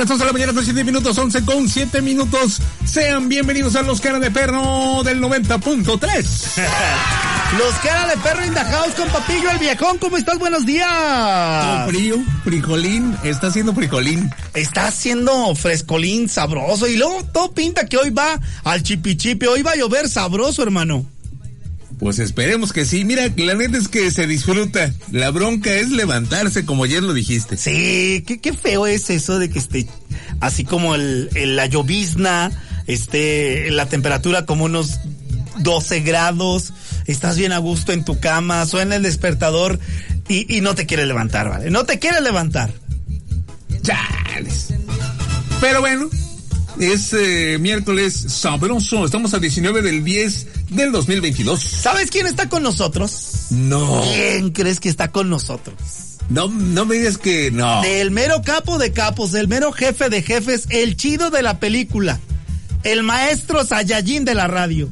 Las 11 de la mañana con 7 minutos, 11 con 7 minutos. Sean bienvenidos a los cara de perro del 90.3. Los cara de perro in the house con Papillo el viejón. ¿Cómo estás? Buenos días. Todo frío, fricolín, está haciendo fricolín. Está haciendo frescolín sabroso y luego todo pinta que hoy va al chipichipi. Hoy va a llover sabroso, hermano. Pues esperemos que sí. Mira, la neta es que se disfruta. La bronca es levantarse, como ayer lo dijiste. Sí, qué, qué feo es eso de que esté así como el, el- la llovizna, esté la temperatura como unos 12 grados, estás bien a gusto en tu cama, suena el despertador y, y no te quiere levantar, ¿vale? No te quiere levantar. Chales. Pero bueno, es eh, miércoles sabroso. Estamos a 19 del 10 del 2022. ¿Sabes quién está con nosotros? No. ¿Quién crees que está con nosotros? No, no me digas que no. Del mero capo de capos, del mero jefe de jefes, el chido de la película, el maestro Saiyajin de la radio.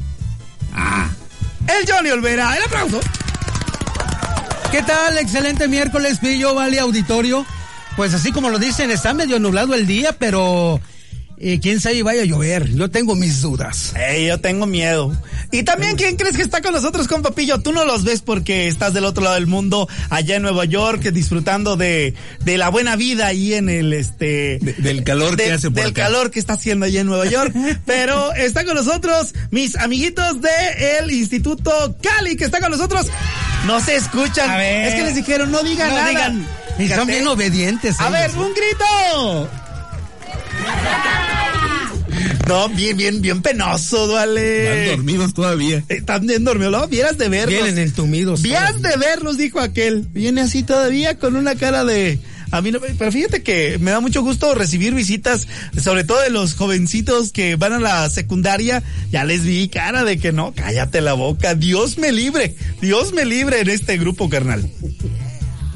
Ah, El Johnny Olvera, el aplauso. ¿Qué tal? Excelente miércoles, Pillo, Vale Auditorio. Pues así como lo dicen, está medio nublado el día, pero eh, quién sabe vaya a llover. Yo tengo mis dudas. Ey, yo tengo miedo. Y también, ¿quién crees que está con nosotros, con Papillo? Tú no los ves porque estás del otro lado del mundo, allá en Nueva York, disfrutando de, de la buena vida ahí en el, este... De- del calor que de- hace por Del acá. calor que está haciendo allá en Nueva York. Pero está con nosotros mis amiguitos de el Instituto Cali, que está con nosotros. No se escuchan. A ver. Es que les dijeron, no digan No nada. digan. Y son bien obedientes. A ellos, ver, un grito. No, bien, bien, bien penoso, van vale. dormidos todavía. Están bien dormidos, ¿no? Vieras de verlos. Vienen entumidos. Vieras de verlos, dijo aquel. Viene así todavía con una cara de... A mí no, pero fíjate que me da mucho gusto recibir visitas, sobre todo de los jovencitos que van a la secundaria. Ya les vi cara de que no, cállate la boca. Dios me libre, Dios me libre en este grupo, carnal.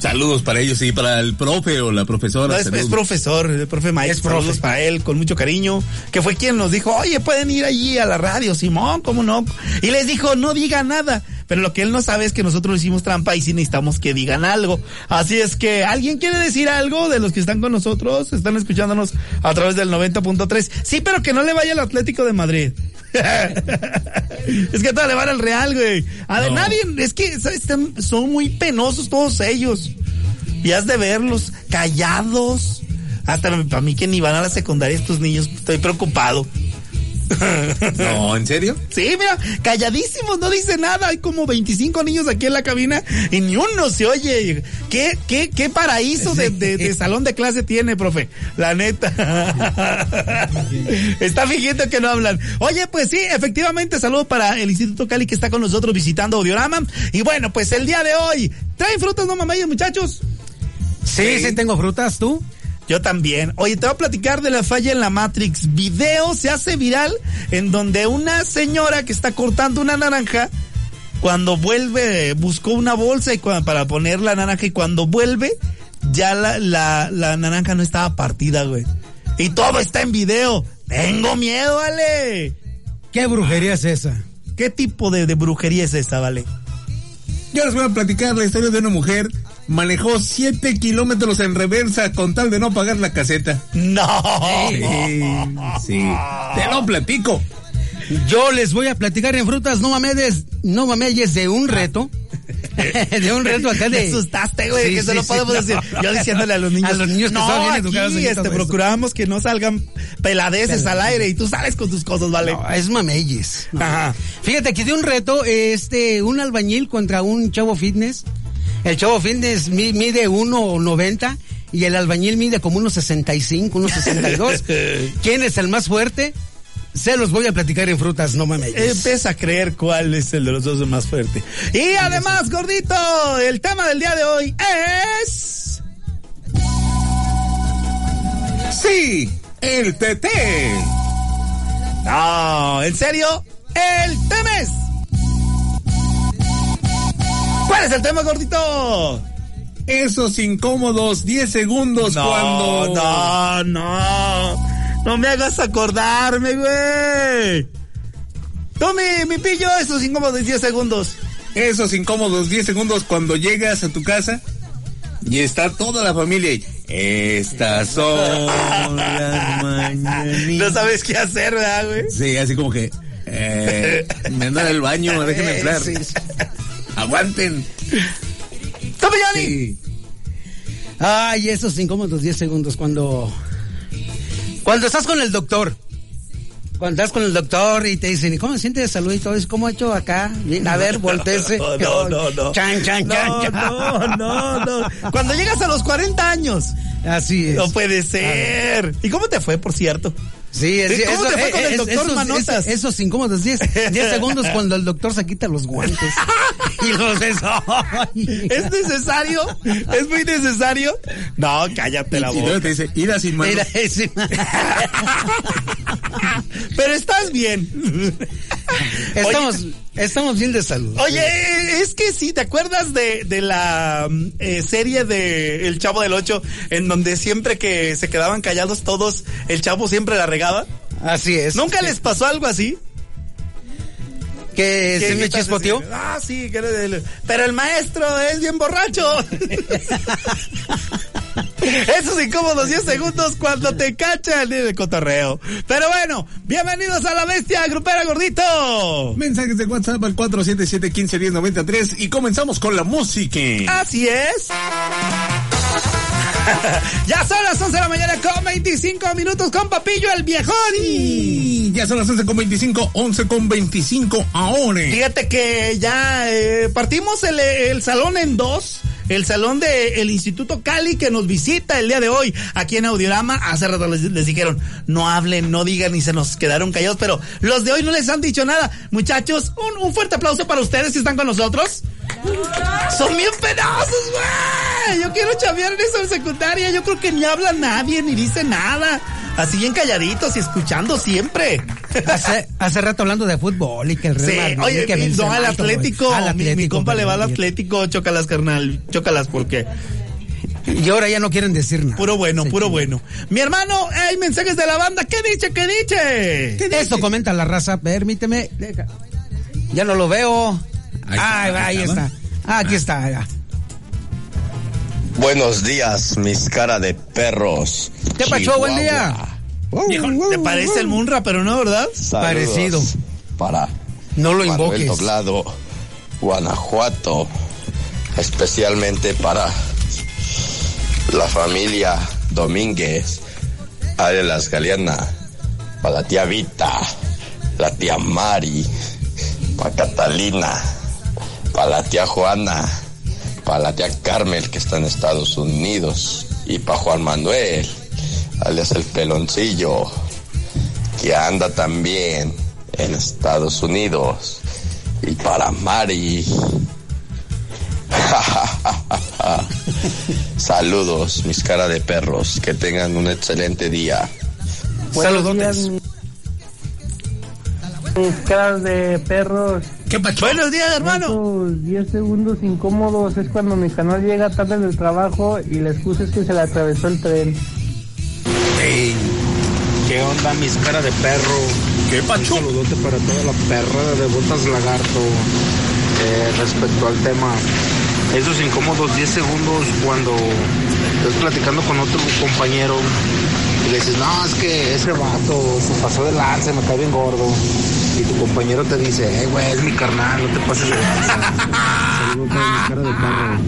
Saludos para ellos y para el profe o la profesora. No, es, es profesor, el profe Mike. Es profe. Saludos para él, con mucho cariño. Que fue quien nos dijo, oye, pueden ir allí a la radio, Simón, ¿cómo no? Y les dijo, no diga nada. Pero lo que él no sabe es que nosotros le hicimos trampa y sí necesitamos que digan algo. Así es que, ¿alguien quiere decir algo de los que están con nosotros? Están escuchándonos a través del 90.3. Sí, pero que no le vaya al Atlético de Madrid. es que todos le van al Real, güey. A ver, No. nadie, es que ¿sabes? Son muy penosos todos ellos. Y has de verlos callados. Hasta para mí que ni van a la secundaria estos niños, estoy preocupado. No, ¿en serio? Sí, mira, calladísimos, no dice nada. Hay como 25 niños aquí en la cabina y ni uno se oye. ¿Qué, qué, qué paraíso de, de- de salón de clase tiene, profe? La neta. está fingiendo que no hablan. Oye, pues sí, efectivamente, saludo para el Instituto Cali que está con nosotros visitando Audiorama. Y bueno, pues el día de hoy, ¿traen frutas no mamayas, muchachos? Sí, sí, tengo frutas, ¿tú? Yo también. Oye, te voy a platicar de la falla en la Matrix. Video se hace viral en donde una señora que está cortando una naranja, cuando vuelve, buscó una bolsa y para poner la naranja y cuando vuelve, ya la, la, la naranja no estaba partida, güey. Y todo está en video. Tengo miedo, vale. ¿Qué brujería es esa? ¿Qué tipo de, de brujería es esa, vale? Yo les voy a platicar la historia de una mujer. Manejó 7 kilómetros en reversa con tal de no pagar la caseta. No. Sí, sí. Te lo platico. Yo les voy a platicar en frutas, no mames, no mames de un reto. de un reto acá de. Me asustaste, güey, Sí, que eso sí, no sí, podemos no, decir. no. Yo diciéndole a los niños. A los niños que no, estaban bien educados aquí, este, procuramos que no salgan peladeces al aire y tú sales con tus cosas, ¿vale? No, es mameyes. Ajá. Fíjate que de un reto, este, un albañil contra un chavo fitness. El chavo fitness mi- mide 1.90 y el albañil mide como unos 65, unos 62. ¿Quién es el más fuerte? Se los voy a platicar en frutas, no mames. Empieza a creer cuál es el de los dos el más fuerte. Y además, gordito, el tema del día de hoy es... Sí, el TT. No, ¿en serio? El tema es... ¿Cuál es el tema, gordito? Esos incómodos 10 segundos No, cuando. no, no. No me hagas acordarme, güey. Tome, mi pillo, esos incómodos 10 segundos. Esos incómodos 10 segundos cuando llegas a tu casa y está toda la familia ahí. Estas son las mañanitas. No sabes qué hacer, ¿verdad, güey? Sí, así como que. Eh, me anda el baño, déjenme entrar. Sí, sí. Aguanten. ¡Tome, Johnny! Sí. Ay, esos incómodos 10 segundos cuando. Cuando estás con el doctor. Cuando estás con el doctor y te dicen, ¿y cómo se siente de salud y todo eso? ¿Cómo ha hecho acá? A ver, volteese. No, no, no, no. Chan, chan, chan, No, chan. no, no, no. Cuando llegas a los 40 años. Así es. No puede ser. ¿Y cómo te fue, por cierto? Sí, es. ¿Cómo te fue con el doctor esos, Manotas? esos- esos incómodos 10, 10 segundos cuando el doctor se quita los guantes. y los ay. ¿Es necesario? ¿Es muy necesario? No, cállate la Y boca. te dice, ira sin mano. Mira, ese- Pero estás bien. estamos, estamos bien de salud. Oye, es que sí, ¿te acuerdas de, de la mm, eh, serie de El Chavo del Ocho, en donde siempre que se quedaban callados todos, el chavo siempre la regaba? Así es. ¿Nunca les pasó algo así? que se ¿Qué me chispoteó. Ah, sí, que pero el maestro es bien borracho. Esos incómodos 10 segundos cuando te cachan en el cotorreo. Pero bueno, bienvenidos a la bestia grupera gordito. Mensajes de WhatsApp al 477-151093 y comenzamos con la música. Así es. ya son las 11 de la mañana con 25 minutos con Papillo el viejón. Y ya son las 11 con 25, 11 con 25 ahora. Fíjate que ya eh, partimos el, el salón en dos. El salón del Instituto Cali que nos visita el día de hoy aquí en Audiorama. Hace rato les, les dijeron, no hablen, no digan y se nos quedaron callados. Pero los de hoy no les han dicho nada. Muchachos, un, un fuerte aplauso para ustedes si están con nosotros. Son bien pedazos, güey. Yo quiero chambear en eso en secundaria. Yo creo que ni habla nadie, ni dice nada. Así bien calladitos y escuchando siempre. Hace, hace rato hablando de fútbol y que el Real Sí, Madrid, oye, que mi- no al. Atlético. Mi- compa le va al. Atlético, chócalas, carnal. Chócalas porque Y ahora ya no quieren decir nada. puro bueno, Sí, puro sí. bueno. Mi hermano, hay mensajes de la banda. ¿Qué dice? ¿Qué dice? Eso comenta la raza, permíteme. deja. Ya no lo veo. Ahí está, Ahí, ahí está. está, Ah, aquí está. ya. Buenos días, mis cara de perros. ¿Qué pacho? Buen día. Viejo, ¿Te parece el Munra, pero no, verdad? Saludos Parecido. Para No lo invoques. Doblado, Guanajuato, especialmente para la familia Domínguez, Arelas Galeana, para la tía Vita, la tía Mari, para Catalina, para la tía Juana, para la tía Carmel que está en Estados Unidos y para Juan Manuel, alias el peloncillo, que anda también en Estados Unidos y para Mari. Saludos, mis cara de perros, que tengan un excelente día. Saludotes. Mis caras de perros, ¿Qué pacho? Buenos días, hermano. esos 10 segundos incómodos es cuando mi canal llega tarde del trabajo y la excusa es que se le atravesó el tren. Ey, ¿Qué onda, mis cara de perro? ¿Qué Un pacho? saludote para toda la perra de botas lagarto. Eh, respecto al tema, esos incómodos 10 segundos cuando estás platicando con otro compañero y le dices, no, es que ese vato se pasó de lanza, me cae bien gordo. Tu compañero te dice, eh, güey, es mi carnal, no te pases de a cara de perro.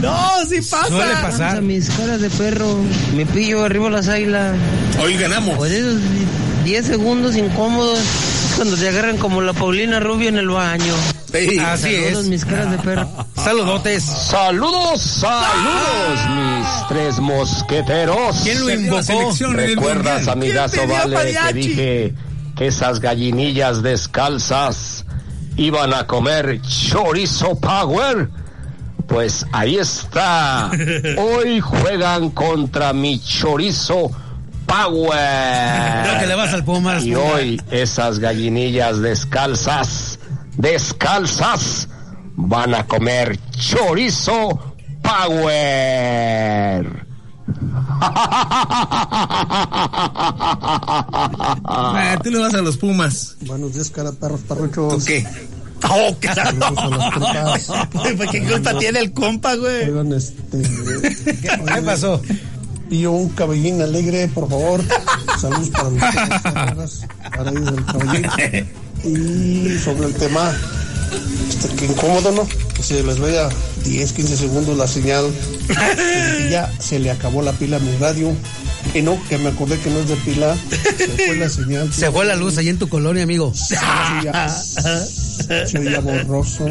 No, sí pasa. Suele pasar. mis caras de perro, me pillo arriba las águilas. Hoy ganamos. Por esos 10 segundos incómodos cuando te agarran como la Paulina Rubio en el baño. Ey, Así Saludos, es. mis caras de perro. Saludotes. Saludos, saludos, mis tres mosqueteros. ¿Quién lo invocó? ¿Recuerdas, amigazo ¿Quién pidió Vale, que dije esas gallinillas descalzas iban a comer chorizo power? Pues ahí está. Hoy juegan contra mi chorizo power. Creo que le vas al Pumas. Y hoy esas gallinillas descalzas, descalzas, van a comer chorizo power. Ah, tú le vas a los Pumas. Buenos días, cara perros ¿Tú parruchos. qué? Oh, claro. Saludos a las compas. Pues, ¿Qué culpa tiene el compa, güey? Oigan, este. ¿Qué pasó? pido un cabellín alegre, por favor. Saludos para mis perras, para ellos del cabellín. Y sobre el tema, este, que incómodo, ¿no? Que se les vaya 10, 15 segundos la señal. que ya se le acabó la pila a mi radio. Y no, que me acordé que no es de pila. Se fue la señal. Se fue la luz ahí en tu colonia, amigo. Se oía borroso.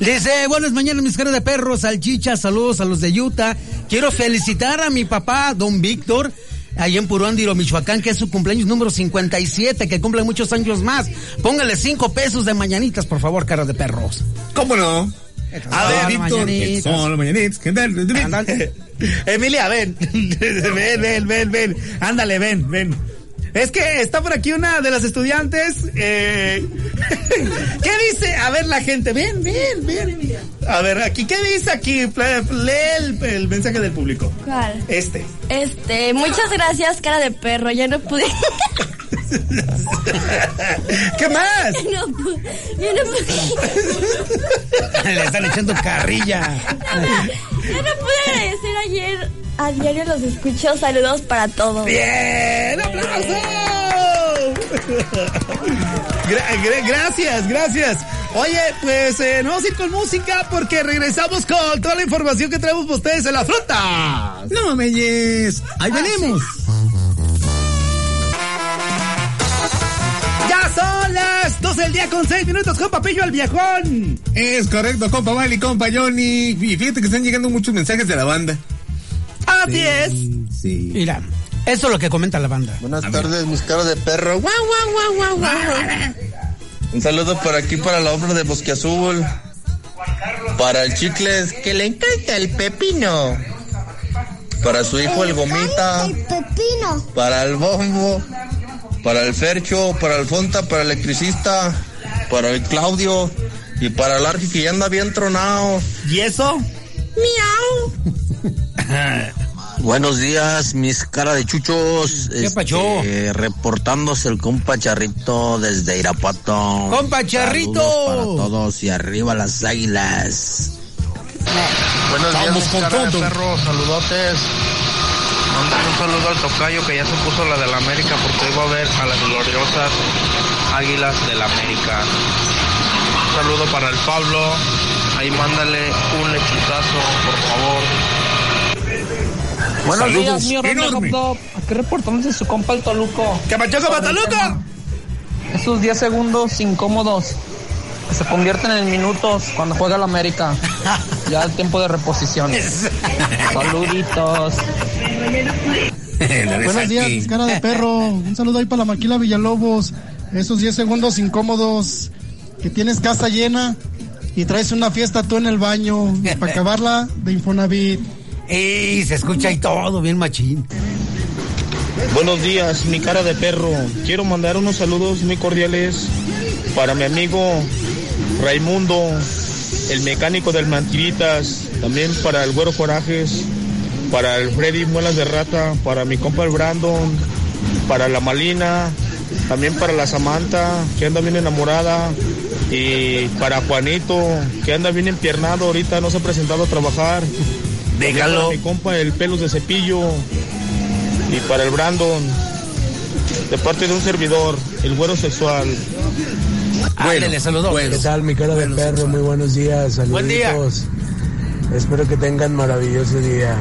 Dice, buenas mañanas, mis caras de perros, salchicha, saludos a los de Utah. Quiero felicitar a mi papá, don Víctor, allá en Puruándiro, Michoacán, que es su cumpleaños número 57, que cumple muchos años más. Póngale cinco pesos de mañanitas, por favor, caras de perros. ¿Cómo no? A ver, Víctor. Emilia, ven. ven, ven, ven, ven. Ándale, ven, ven. Es que está por aquí una de las estudiantes. eh, ¿Qué dice? A ver, la gente. Ven, ven, ven. A ver, aquí, ¿qué dice aquí? Lee el, el mensaje del público. ¿Cuál? Este. Este, muchas gracias, cara de perro. Ya no pude. ¿Qué más? no pude. Ya no pude. Le están echando carrilla. Ya no pude agradecer ayer. A diario los escucho. Saludos para todos. ¡Bien! ¡Aplauso! Gra- gra- gracias, gracias. Oye, pues eh, nos vamos a ir con música porque regresamos con toda la información que traemos para ustedes en la fruta. No, Meyes. Ahí venimos. Ya son las 12 del día con 6 minutos con Papillo el viejón. Es correcto, compa Vali, compa Johnny. Y fíjate que están llegando muchos mensajes de la banda. Así es. Sí. Mira, eso es lo que comenta la banda. Buenas tardes, mis caros de perro. Guau, guau, guau, guau, guau. Un saludo por aquí para la obra de Bosque Azul. Para el Chicles, que le encanta el pepino. Para su hijo el Gomita. pepino. Para el Bombo. Para el Fercho. Para el Fonta. Para el Electricista. Para el Claudio. Y para el Arqui que ya anda bien tronado. ¿Y eso? Miau. Buenos días, mis cara de chuchos. ¿Qué pacho? Este, reportándose el compa Charrito desde Irapuato. ¡Compa Charrito! Saludos para todos y arriba las águilas. Buenos días, mis con cara de perro, saludotes. Mándale un saludo al tocayo que ya se puso la del América porque hoy va a ver a las gloriosas águilas del América. Un saludo para el Pablo. Ahí mándale un lechuzazo, por favor. Buenos días, mi enorme. Aquí reportándose su compa el Toluco. ¿Qué pacho, compa Toluco? Esos 10 segundos incómodos que se convierten en minutos cuando juega el América. Ya el tiempo de reposiciones. Saluditos. Buenos días, cara de perro. Un saludo ahí para la Maquila Villalobos. Esos 10 segundos incómodos que tienes casa llena y traes una fiesta tú en el baño para acabarla de Infonavit. Y se escucha ahí todo bien machín. Buenos días, mi cara de perro. Quiero mandar unos saludos muy cordiales para mi amigo Raimundo, el mecánico del Mantiritas, también para el Güero Corajes, para el Freddy Muelas de Rata, para mi compa el Brandon, para la Malina, también para la Samantha, que anda bien enamorada, y para Juanito, que anda bien empiernado, ahorita no se ha presentado a trabajar. Déjalo. Para mi compa el Pelos de Cepillo, y para el Brandon, de parte de un servidor, el güero sexual. Ándale, saludó. ¿Qué tal, mi cara de perro? Muy buenos días, saluditos. Buen día. Espero que tengan maravilloso día.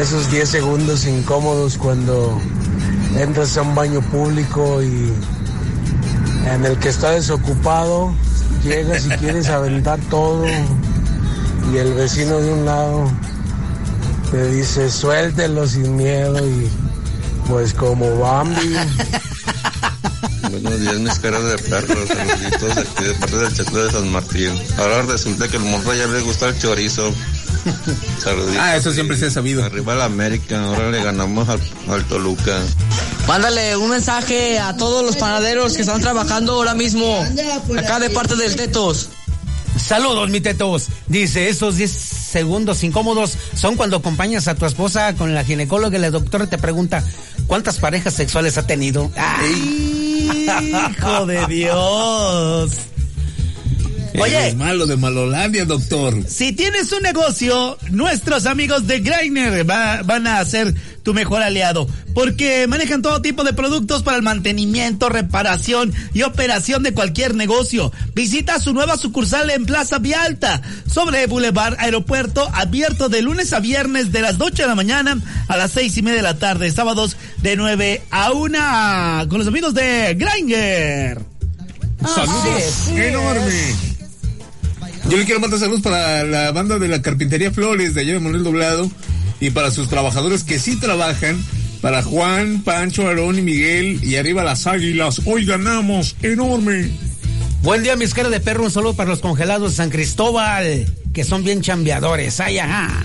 Esos 10 segundos incómodos cuando entras a un baño público y en el que está desocupado, llegas y quieres aventar todo y el vecino de un lado te dice suéltelo sin miedo y pues como Bambi. Buenos días, mis caras de perros. Saluditos aquí de parte del Chaclo de San Martín. Ahora resulta que el morro ya le gusta el chorizo. Saluditos. Ah, eso siempre se ha sabido. Arriba el América, ahora le ganamos al, al Toluca. Mándale un mensaje a todos los panaderos que están trabajando ahora mismo. Acá de parte del Tetos. Saludos, mi tetos. Dice, esos 10 segundos incómodos son cuando acompañas a tu esposa con la ginecóloga y la doctora te pregunta, ¿cuántas parejas sexuales ha tenido? ¡Ay! Hijo de Dios. Oye. Es malo de Malolandia, doctor. Si tienes un negocio, nuestros amigos de Greiner va- van a ser tu mejor aliado, porque manejan todo tipo de productos para el mantenimiento, reparación y operación de cualquier negocio. Visita su nueva sucursal en Plaza Vialta, sobre Boulevard Aeropuerto, abierto de lunes a viernes de las 8 de la mañana a las seis y media de la tarde, sábados de 9 a 1, con los amigos de Greiner. Saludos enorme. Yo le quiero mandar saludos para la banda de la Carpintería Flores de allá de Manuel Doblado y para sus trabajadores que sí trabajan. Para Juan, Pancho, Aarón y Miguel y arriba las águilas. Hoy ganamos enorme. Buen día, mis caras de perro. Un saludo para los congelados de San Cristóbal, que son bien chambeadores. Ay, ajá.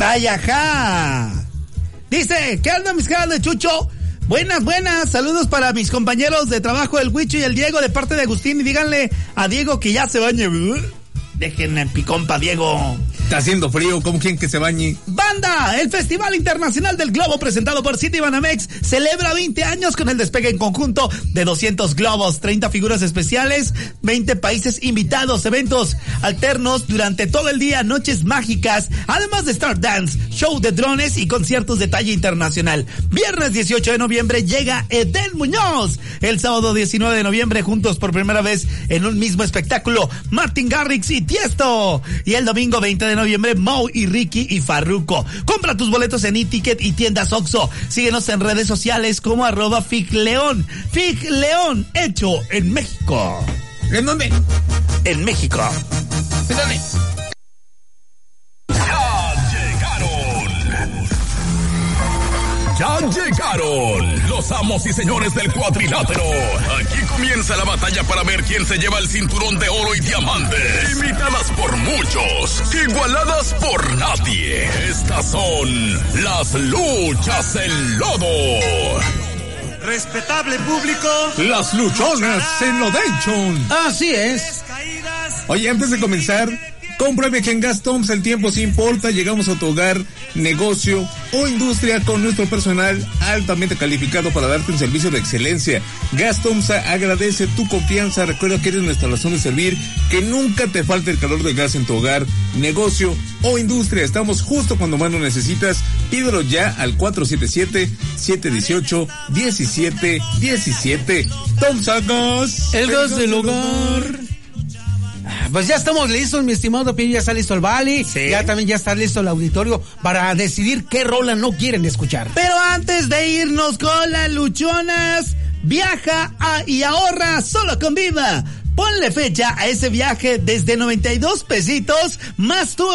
¡Ay, ajá! Dice, ¿qué onda mis caras de Chucho? Buenas, buenas. Saludos para mis compañeros de trabajo, el Huicho y el Diego, de parte de Agustín. Y díganle a Diego que ya se bañe. Dejen en picón pa' Diego. Está haciendo frío, ¿cómo quieren que se bañe? Banda, el Festival Internacional del Globo presentado por City Banamex celebra 20 años con el despegue en conjunto de 200 globos, 30 figuras especiales, 20 países invitados, eventos alternos durante todo el día, noches mágicas, además de Star Dance, show de drones y conciertos de talla internacional. Viernes 18 de noviembre llega Eden Muñoz. El sábado 19 de noviembre juntos por primera vez en un mismo espectáculo, Martin Garrix y Tiesto. Y el domingo 20 de noviembre, Mau y Ricky y Farruko. Compra tus boletos en e-ticket y tiendas Oxo. Síguenos en redes sociales como arroba Figleón. Figleón, hecho en México. ¿En dónde? En México. ¿En dónde? Llegaron los amos y señores del cuadrilátero. Aquí comienza la batalla para ver quién se lleva el cinturón de oro y diamantes. Imitadas por muchos, igualadas por nadie. Estas son las luchas en lodo. Respetable público. Las luchonas en Lodenchon. Así es. Oye, antes de comenzar, compruebe que en Gas Toms el tiempo sí importa. Llegamos a tu hogar, negocio o industria con nuestro personal altamente calificado para darte un servicio de excelencia. Gas Toms agradece tu confianza. Recuerda que eres nuestra razón de servir. Que nunca te falte el calor del gas en tu hogar, negocio o industria. Estamos justo cuando más lo necesitas. Pídelo ya al 477-718-1717. Tomsa Gas. El gas del hogar. Pues ya estamos listos, mi estimado Pío, ya está listo el Bali, ya también ya está listo el auditorio para decidir qué rola no quieren escuchar. Pero antes de irnos con las luchonas, viaja a- y ahorra solo con Viva. Ponle fecha a ese viaje desde 92 pesitos más tú,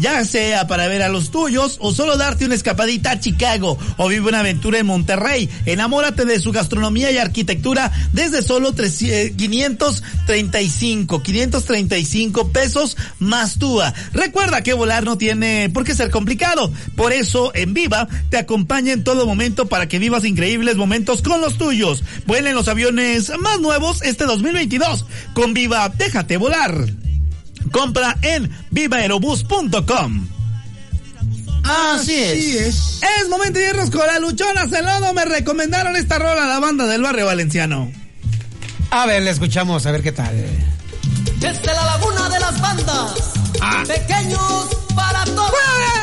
ya sea para ver a los tuyos o solo darte una escapadita a Chicago o vive una aventura en Monterrey. Enamórate de su gastronomía y arquitectura desde solo 300, 535, 535 pesos más tú. Recuerda que volar no tiene por qué ser complicado. Por eso en Viva te acompaña en todo momento para que vivas increíbles momentos con los tuyos. Vuelen los aviones más nuevos este 2022. Con Viva, déjate volar. Compra en vivaerobus.com. Así es. es. momento de irnos con la luchona Celodo. Me recomendaron esta rola a la banda del barrio valenciano. A ver, le escuchamos, a ver qué tal. Desde la laguna de las bandas. Pequeños para todos. para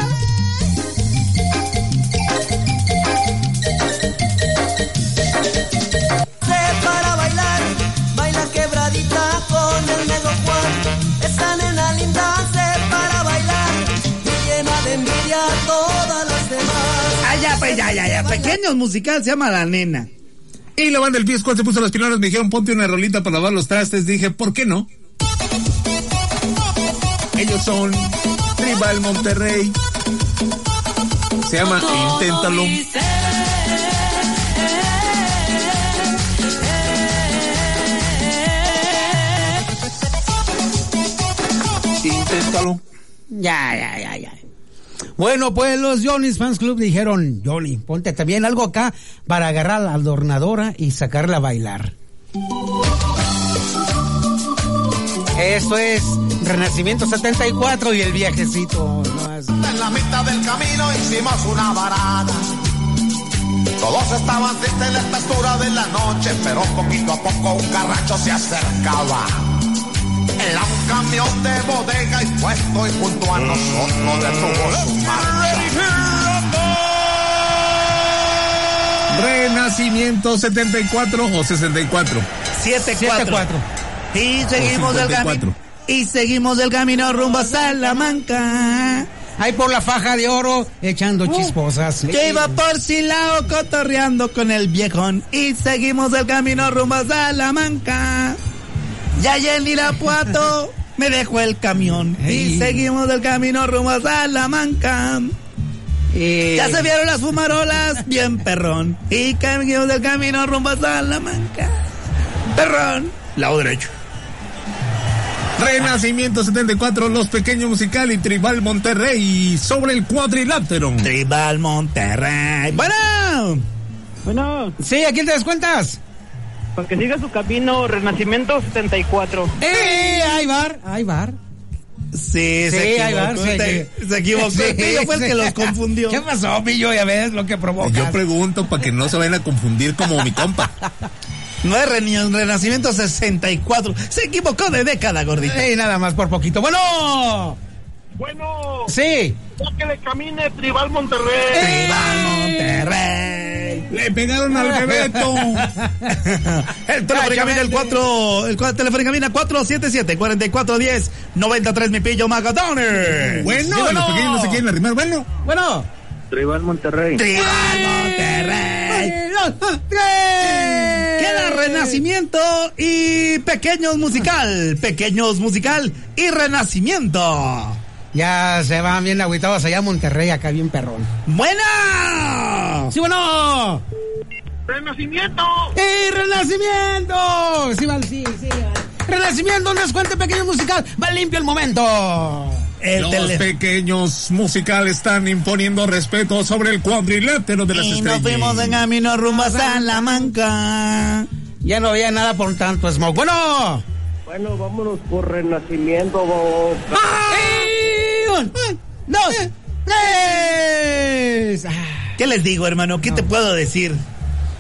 pues, ya, ya, ya. Pequeños musical se llama La Nena. Y la banda del Pies cuando se puso las pilonas me dijeron ponte una rolita para lavar los trastes. Dije, ¿por qué no? Ellos son Tribal Monterrey. Se llama Inténtalo. Inténtalo. Ya, ya, ya, ya. Bueno, pues los Johnny's Fans Club dijeron, Johnny, ponte también algo acá para agarrar la adornadora y sacarla a bailar. Esto es Renacimiento 74 y el viajecito. ¿no? En la mitad del camino hicimos una varada. Todos estaban tristes en la estatura de la noche, pero poquito a poco un carracho se acercaba. Era un camión de bodega y puesto y junto a nosotros detuvo su Renacimiento 74 o 64. 74. Y seguimos del camino. Y seguimos del camino rumbo a Salamanca. Ahí por la faja de oro echando chisposas. Yo iba por Silao cotorreando con el viejón. Y seguimos del camino rumbo a Salamanca. Ya allá en Irapuato me dejó el camión. Y seguimos del camino rumbo a Salamanca. Ya se vieron las fumarolas, bien perrón. Y seguimos del camino rumbo a Salamanca. Perrón. Lado derecho. Renacimiento 74, Los Pequeños Musical y Tribal Monterrey sobre el cuadrilátero. Tribal Monterrey. Bueno. Bueno. Sí, ¿a quién te descuentas? Para que siga su camino, Renacimiento 74. ¡Eh! Ahí bar, ahí bar. Sí, Sí, se equivocó. te- se equivocó. Sí. El pillo fue el que los confundió. ¿Qué pasó, Pillo? Ya ves lo que provoca. Yo pregunto para que no se vayan a confundir como mi compa. No es Reni- Renacimiento 64. Se equivocó de década, gordito. Sí, nada más por poquito. Bueno. Bueno. Sí. Ya que le camine Tribal Monterrey. Tribal Monterrey. Le pegaron al Bebeto. El teléfono camina el 4, el cua- teléfono camina 477 4410 93 mi pillo Magadones. Bueno, los pequeños no se quieren arrimar. Bueno. Bueno. Tribal Monterrey. Tribal Monterrey. Queda Renacimiento y Pequeños Musical. Pequeños Musical y Renacimiento. Ya se van bien agüitados allá a Monterrey, acá bien perrón. ¡Buena! ¡Sí, bueno! Renacimiento. ¡Eh, Renacimiento! Sí, vale, sí, sí. vale. Renacimiento, un descuento pequeño musical. Va limpio el momento. El Los tele- pequeños musical están imponiendo respeto sobre el cuadrilátero de las Y nos estrellas. fuimos en camino rumbo a Salamanca. Ya no había nada por tanto smoke. Bueno. Bueno, vámonos por Renacimiento. vamos. ¡Eh! Un, dos, tres. Ah, ¿Qué les digo, hermano? ¿Qué te puedo decir?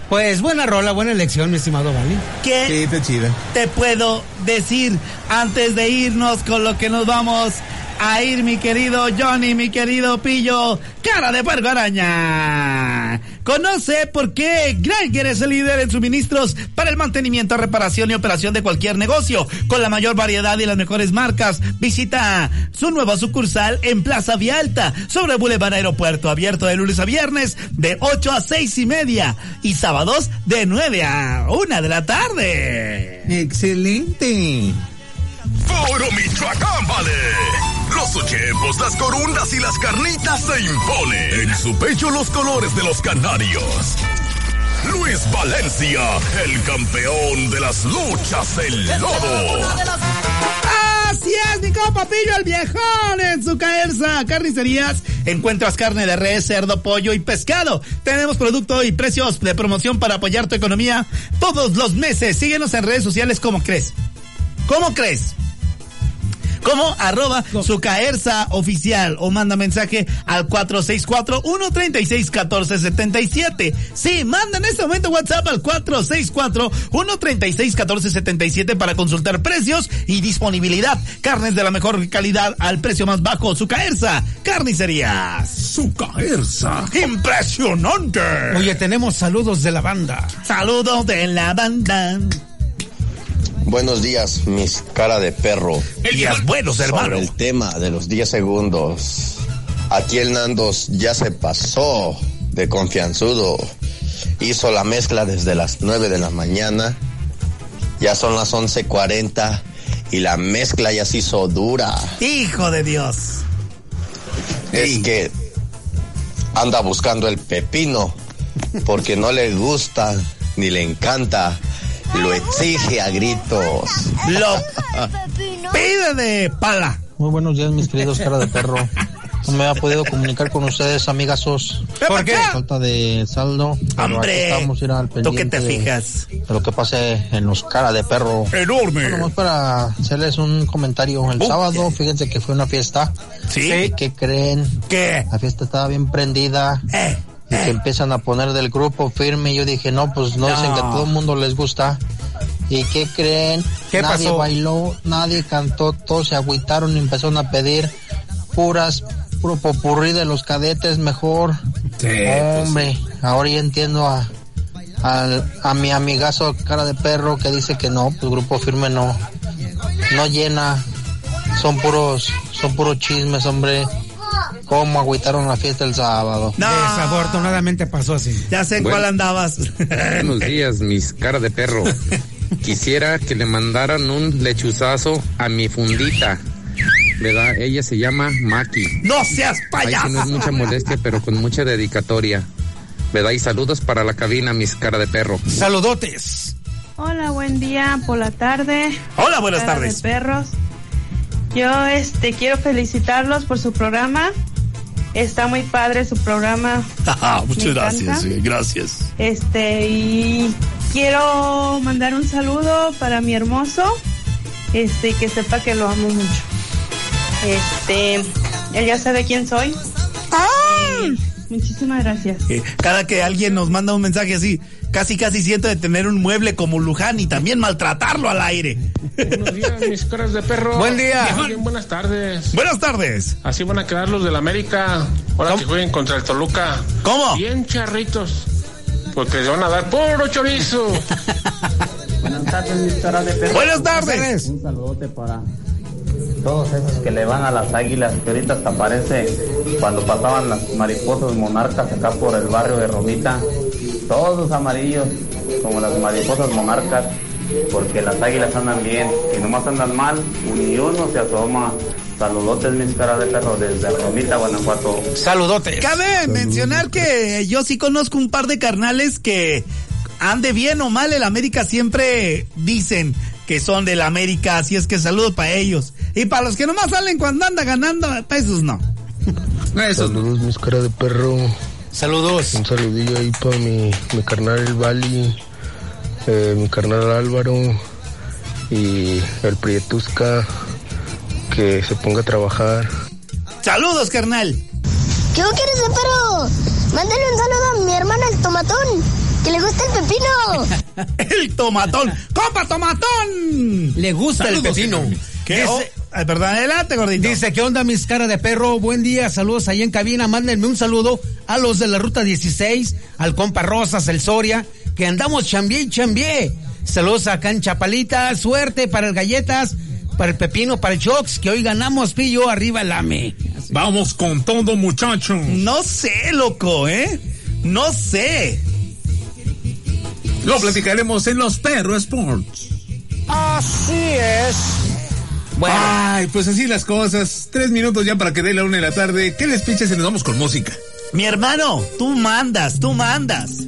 Pues buena rola, buena elección, mi estimado Vali. ¿Qué Sí, chida. te puedo decir antes de irnos con lo que nos vamos a ir, mi querido Johnny, mi querido Pillo, cara de puerco araña? Conoce por qué Greiger es el líder en suministros para el mantenimiento, reparación y operación de cualquier negocio, con la mayor variedad y las mejores marcas. Visita su nueva sucursal en Plaza Vialta, sobre Boulevard Aeropuerto, abierto de lunes a viernes de 8 a 6 y media y sábados de 9 a 1 de la tarde. Excelente. Puro Michoacán, vale. Los ochepos, las corundas y las carnitas se imponen. En su pecho los colores de los canarios. Luis Valencia, el campeón de las luchas el lodo. Así es, mi compa Pillo, el viejón en su caerza. Carnicerías, encuentras carne de res, cerdo, pollo y pescado. Tenemos producto y precios de promoción para apoyar tu economía todos los meses. Síguenos en redes sociales como crees. ¿Cómo crees? Como arroba su caerza oficial o manda mensaje al 464-136-1477. Sí, manda en este momento WhatsApp al 464-136-1477 para consultar precios y disponibilidad. Carnes de la mejor calidad al precio más bajo. Su caerza, carnicerías. Su caerza. Impresionante. Oye, tenemos saludos de la banda. Saludos de la banda. Buenos días, mis cara de perro. Días buenos, hermano. Sobre el tema de los 10 segundos. Aquí el Nandos ya se pasó de confianzudo. Hizo la mezcla desde las 9 de la mañana. Ya son las 11.40 y la mezcla ya se hizo dura. Hijo de Dios. Es que anda buscando el pepino porque no le gusta ni le encanta. Lo exige a gritos. Lo pide de pala. Muy buenos días, mis queridos cara de perro. No me ha podido comunicar con ustedes, amigazos. ¿Por qué? Falta de saldo. Hombre, estamos a ir al ¿tú qué te fijas? De lo que pase en los cara de perro. Enorme. Bueno, nomás para hacerles un comentario. El sábado, fíjense que fue una fiesta. ¿Sí? ¿Qué creen? ¿Qué? La fiesta estaba bien prendida. Eh, Y que empiezan a poner del grupo firme. Yo dije, no, pues no, dicen que a todo el mundo les gusta. ¿Y qué creen? ¿Qué nadie pasó? bailó, nadie cantó, todos se agüitaron y empezaron a pedir puras, puro popurrí de los cadetes mejor. Sí, pues Hombre, ahora ya entiendo a, al- a mi amigazo cara de perro que dice que no, pues Grupo Firme no, no llena, son puros, son puros chismes, hombre. ¿Cómo agüitaron la fiesta el sábado? Desafortunadamente pasó así. Ya sé en Bueno. cuál andabas. Buenos días, mis cara de perro. Quisiera que le mandaran un lechuzazo a mi fundita. ¿Verdad? Ella se llama Maki. No seas Ay, no es mucha molestia, pero con mucha dedicatoria. ¿Verdad? Y saludos para la cabina, mis cara de perro. Saludotes. Hola, buen día por la tarde. Hola, buenas Cara tardes. De perros. Yo este quiero felicitarlos por su programa. Está muy padre su programa. Ah, muchas gracias, sí, gracias. Este y quiero mandar un saludo para mi hermoso. Este, que sepa que lo amo mucho. Este, él ya sabe quién soy. Eh, muchísimas gracias. Eh, cada que alguien nos manda un mensaje así, casi casi siento de tener un mueble como Luján y también maltratarlo al aire. Buenos días, mis caras de perro. Buen día. Bien, buenas tardes. Buenas tardes. Así van a quedar los del América. Ahora que jueguen contra el Toluca. ¿Cómo? Bien charritos. Porque les van a dar puro chorizo. Buenas tardes, mis caras de perro. Buenas tardes. Un saludote para todos esos que le van a las águilas, que ahorita hasta aparece cuando pasaban las mariposas monarcas acá por el barrio de Romita. Todos amarillos, como las mariposas monarcas, porque las águilas andan bien. Y nomás andan mal, ni uno se asoma. Saludotes, mis caras de perro, desde Romita, Guanajuato. Saludotes. Cabe mencionar que yo sí conozco un par de carnales que ande bien o mal el América siempre dicen que son del América, así es que saludos para ellos. Y para los que nomás salen cuando anda ganando, esos no. Saludos, mis cara de perro. Saludos. Un saludillo ahí para mi, mi carnal el Bali, eh, mi carnal Álvaro y el Prietusca que se ponga a trabajar. Saludos, carnal. ¿Qué quieres de perro? Mándale un saludo a mi hermano el tomatón, que le gusta el pepino. el tomatón. ¡Compa tomatón! Le gusta Saludos, el pepino. ¿Qué? Oh, perdón, adelante, gordito. Dice, ¿qué onda mis cara de perro? Buen día, saludos ahí en cabina. Mándenme un saludo a los de la ruta 16, al compa Rosas, el Soria, que andamos chambié y chambié. Saludos acá en Chapalita, suerte para el Galletas, para el Pepino, para el Chox, que hoy ganamos, pillo, arriba el AME. Vamos con todo, muchachos. No sé, loco, ¿eh? No sé. Lo platicaremos en los Perro Sports. Así es. Bueno. Ay, pues así las cosas. Tres minutos ya para que dé la una de la tarde. ¿Qué les pinches y nos vamos con música? Mi hermano, tú mandas, tú mandas.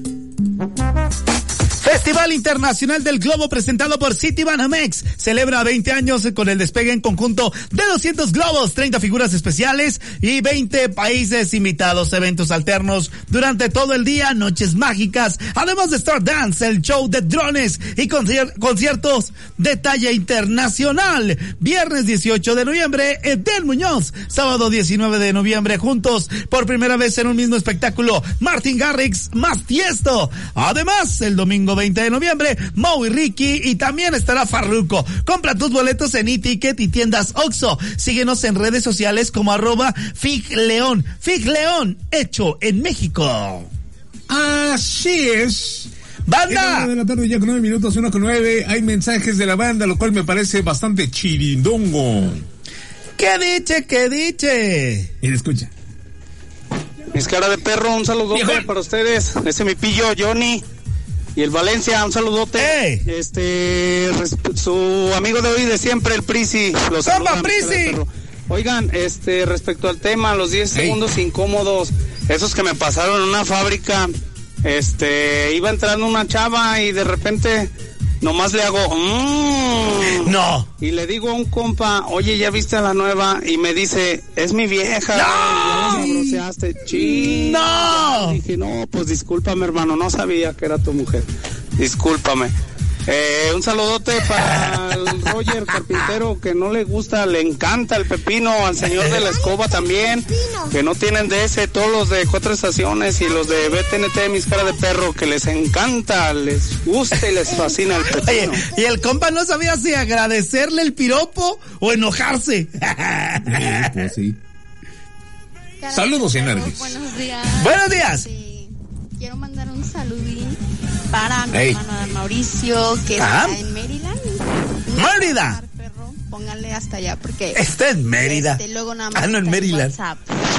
Festival Internacional del Globo presentado por City Banamex celebra 20 años con el despegue en conjunto de 200 globos, 30 figuras especiales y 20 países invitados, eventos alternos durante todo el día, noches mágicas, además de Star Dance, el show de drones y concier- conciertos de talla internacional. Viernes 18 de noviembre, Edel Muñoz, sábado 19 de noviembre, juntos por primera vez en un mismo espectáculo, Martin Garrix más Tiesto. Además, el domingo 20 de noviembre, Mau y Ricky y también estará Farruko. Compra tus boletos en e-ticket y tiendas Oxo. Síguenos en redes sociales como arroba Fig León. Fig León, hecho en México. Así es. ¡Banda! En la una de la tarde ya con nueve minutos, uno con nueve. Hay mensajes de la banda, lo cual me parece bastante chirindongo. ¿Qué diche, qué diche? Y escucha. Mis cara de perro, un saludote para ustedes. Ese mi pillo Johnny y el Valencia, un saludote. Este, res- su amigo de hoy de siempre, el Prisi. Los saluda, Prisi! Oigan, este, respecto al tema, los 10 segundos incómodos, esos que me pasaron en una fábrica, este, iba entrando una chava y de repente nomás le hago, "Mm". no. Y le digo a un compa, oye, ¿ya viste a la nueva? Y me dice, es mi vieja. Ya la sabroseaste. Chin. No. Dije, no, pues discúlpame, hermano, no sabía que era tu mujer. Discúlpame. Eh, un saludote para el Roger Carpintero que no le gusta, le encanta el pepino, al señor de la escoba también, que no tienen de ese, todos los de cuatro estaciones y los de BTNT, mis cara de perro, que les encanta, les gusta y les fascina el pepino. Oye, y el compa no sabía si agradecerle el piropo o enojarse. Eh, pues sí. Saludos, Energis. Buenos días. Buenos días. Sí, Quiero mandar un saludín para mi Hey. hermano Dan Mauricio, que Ajá. está en Maryland. Mérida. Perro, pónganle hasta allá porque Está en Mérida. Este, luego nada más Ah, no, en Maryland.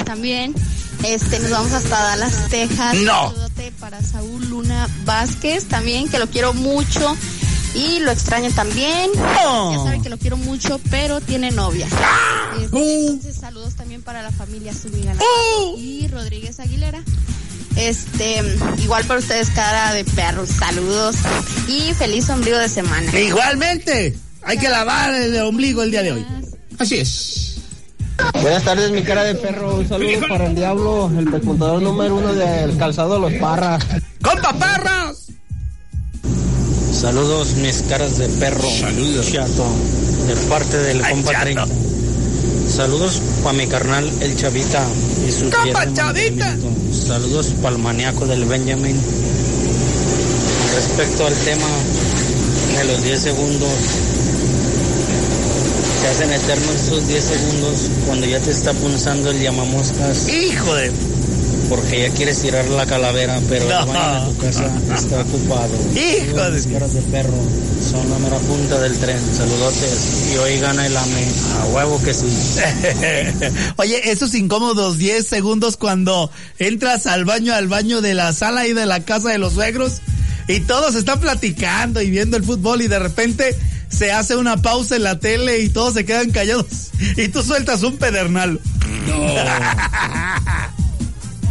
También este, nos vamos hasta Dallas, Texas. No. Un saludote para Saúl Luna Vázquez también, que lo quiero mucho. Y lo extraño también. Oh. Ya saben que lo quiero mucho, pero tiene novia. Este, Oh. Entonces, saludos también para la familia Zúñiga Oh. y Rodríguez Aguilera. Este, igual para ustedes, cara de perros. Saludos y feliz ombligo de semana. Igualmente, hay que lavar el ombligo el día de hoy. Así es. Buenas tardes, mi cara de perro. Un saludo para el diablo, el pecuntador número uno del calzado Los Parras. ¡Compa Parras! Saludos, mis caras de perro. Saludos. Chato, de parte del Ay, compa chato. 30. Saludos para mi carnal, el Chavita. Y su ¡Compa tierno Chavita! Saludos para el maníaco del Benjamin. Respecto al tema de los 10 segundos, se hacen eternos esos 10 segundos cuando ya te está punzando el llamamoscas. Hijo de... Porque ya quieres tirar la calavera, pero No. el baño de tu casa está ocupado. Hijo de- caras de perro. Son la mera punta del tren. Saludotes. Y hoy gana el AME. A huevo que sí. Oye, esos incómodos 10 segundos cuando entras al baño, al baño de la sala y de la casa de los suegros y todos están platicando y viendo el fútbol y de repente se hace una pausa en la tele y todos se quedan callados y tú sueltas un pedernal.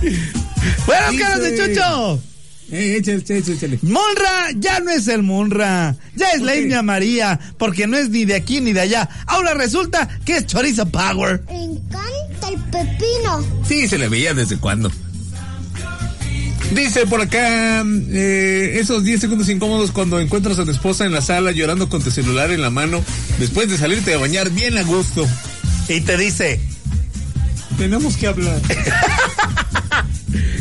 Buenas caras de Chucho. Eh, échale, échale, échale. Monra ya no es el Monra, ya es la. India María, porque no es ni de aquí ni de allá. Ahora resulta que es Chorizo Power. Me encanta el pepino. Sí, se le veía desde cuándo. Dice por acá, eh, esos 10 segundos incómodos cuando encuentras a tu esposa en la sala llorando con tu celular en la mano después de salirte a bañar bien a gusto. Y te dice, Tenemos que hablar.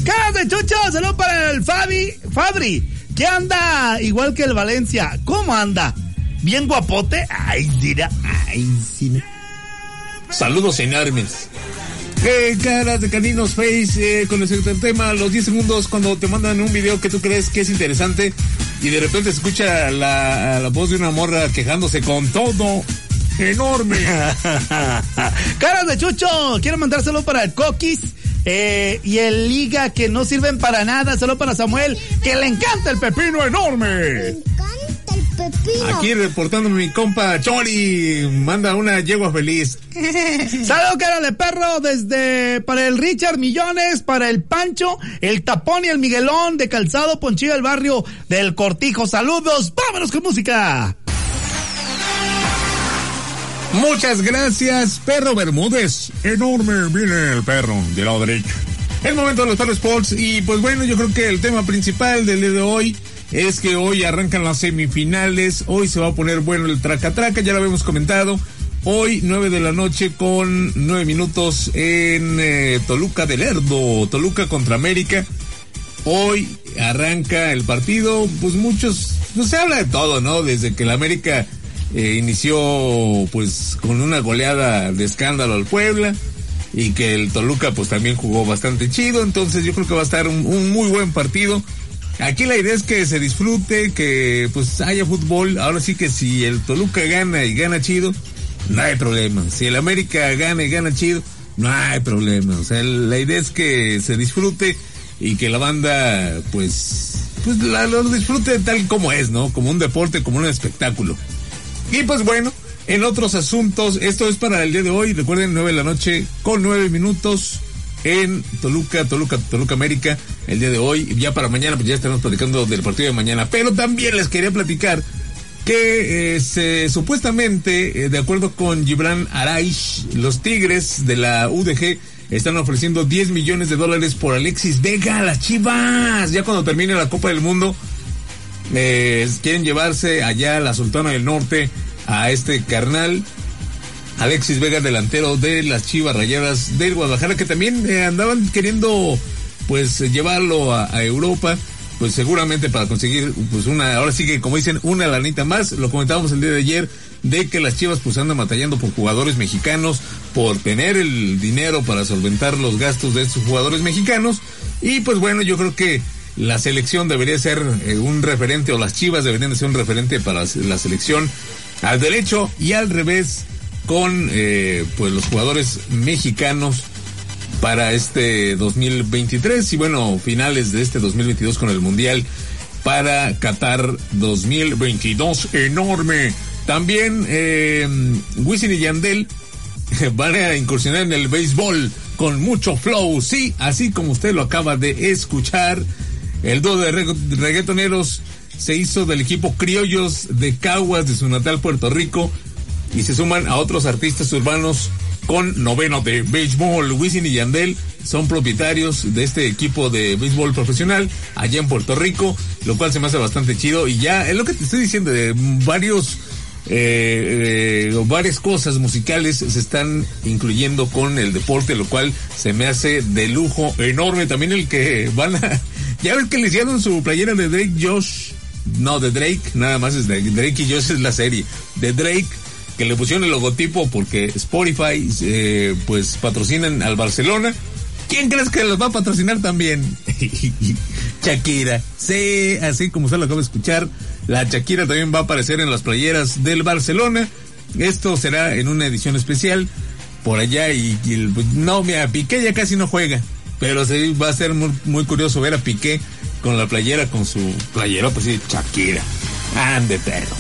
¡Caras de Chucho! ¡Saludos para el Fabi! Fabri, que anda igual que el Valencia. ¿Cómo anda? ¿Bien guapote? Ay, mira, ay, sí. Saludos enormes. Eh, caras de caninos face eh, con el siguiente tema, los 10 segundos cuando te mandan un video que tú crees que es interesante y de repente se escucha la, la voz de una morra quejándose con todo enorme. Caras de Chucho, quiero mandárselo para el Coquis eh, y el Liga que no sirven para nada, solo para Samuel, que le encanta el pepino Me enorme. encanta el pepino. Aquí reportándome mi compa Chori, manda una yegua feliz. Saludos, cara de perro, desde para el Richard Millones, para el Pancho, el Tapón y el Miguelón de Calzado Ponchillo del barrio del Cortijo. Saludos, vámonos con música. Muchas gracias, perro Bermúdez. Enorme viene el perro del lado derecho. Es momento de los perros sports y pues bueno, yo creo que el tema principal del día de hoy es que hoy arrancan las semifinales, hoy se va a poner bueno el traca traca, ya lo habíamos comentado. Hoy, 9 de la noche con 9 minutos en eh, Toluca del Lerdo, Toluca contra América. Hoy arranca el partido, pues muchos, pues se habla de todo, ¿no? Desde que el América eh, inició pues con una goleada de escándalo al Puebla y que el Toluca pues también jugó bastante chido, entonces yo creo que va a estar un, un muy buen partido. Aquí la idea es que se disfrute, que pues haya fútbol, ahora sí que si el Toluca gana y gana chido, no hay problema. Si el América gana y gana chido, no hay problema. O sea, la idea es que se disfrute y que la banda, pues, pues la, lo disfrute tal como es, ¿no? Como un deporte, como un espectáculo. Y pues bueno, en otros asuntos, esto es para el día de hoy. Recuerden, 9 de la noche con 9 minutos en Toluca, Toluca, Toluca América, el día de hoy. Ya para mañana, pues ya estaremos platicando del partido de mañana. Pero también les quería platicar que eh, se, supuestamente, eh, de acuerdo con Gibran Araish, los Tigres de la UDG están ofreciendo 10 millones de dólares por Alexis Vega, las Chivas. Ya cuando termine la Copa del Mundo, eh, quieren llevarse allá a la Sultana del Norte a este carnal. Alexis Vega, delantero de las Chivas Rayadas del Guadalajara, que también eh, andaban queriendo pues llevarlo a, a Europa pues seguramente para conseguir pues una, ahora sí que como dicen, una lanita más, lo comentábamos el día de ayer, de que las Chivas pues andan batallando por jugadores mexicanos, por tener el dinero para solventar los gastos de estos jugadores mexicanos, y pues bueno, yo creo que la selección debería ser eh, un referente, o las Chivas deberían de ser un referente para la selección al derecho y al revés con eh, pues los jugadores mexicanos para este 2023 y bueno, finales de este 2022 con el Mundial para Qatar 2022 enorme. También eh, Wisin y Yandel van a incursionar en el béisbol con mucho flow, sí, así como usted lo acaba de escuchar. El dúo de reggaetoneros se hizo del equipo Criollos de Caguas de su natal Puerto Rico y se suman a otros artistas urbanos con noveno de béisbol. Wisin y Yandel son propietarios de este equipo de béisbol profesional allá en Puerto Rico, lo cual se me hace bastante chido. Y ya es lo que te estoy diciendo, de varios, eh, eh, varias cosas musicales se están incluyendo con el deporte, lo cual se me hace de lujo enorme. También el que van a, ya ves que le hicieron su playera de Drake Josh. No, de Drake, nada más es de Drake y Josh es la serie. De Drake que le pusieron el logotipo porque Spotify eh, pues patrocinan al Barcelona. ¿Quién crees que los va a patrocinar también? Shakira. Sí, así como usted lo acaba de escuchar, la Shakira también va a aparecer en las playeras del Barcelona. Esto será en una edición especial por allá y, pues, no, mira, Piqué ya casi no juega, pero sí va a ser muy, muy curioso ver a Piqué con la playera, con su playera, pues sí, Shakira. Ande perro.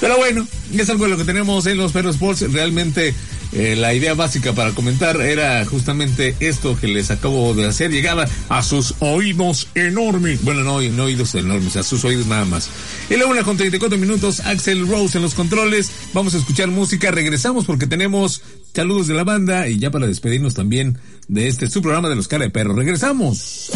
Pero bueno, es algo de lo que tenemos en los Perros Sports. Realmente eh, la idea básica para comentar era justamente esto que les acabo de hacer. Llegaba a sus oídos enormes. Bueno, no, no oídos enormes, a sus oídos nada más. Y luego una con 34 minutos, Axel Rose en los controles. Vamos a escuchar música. Regresamos porque tenemos saludos de la banda y ya para despedirnos también de este su programa de los cara de perro. Regresamos.